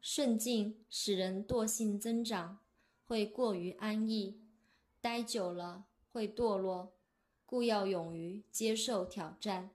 顺境使人惰性增长会过于安逸待久了会堕落故要勇于接受挑战。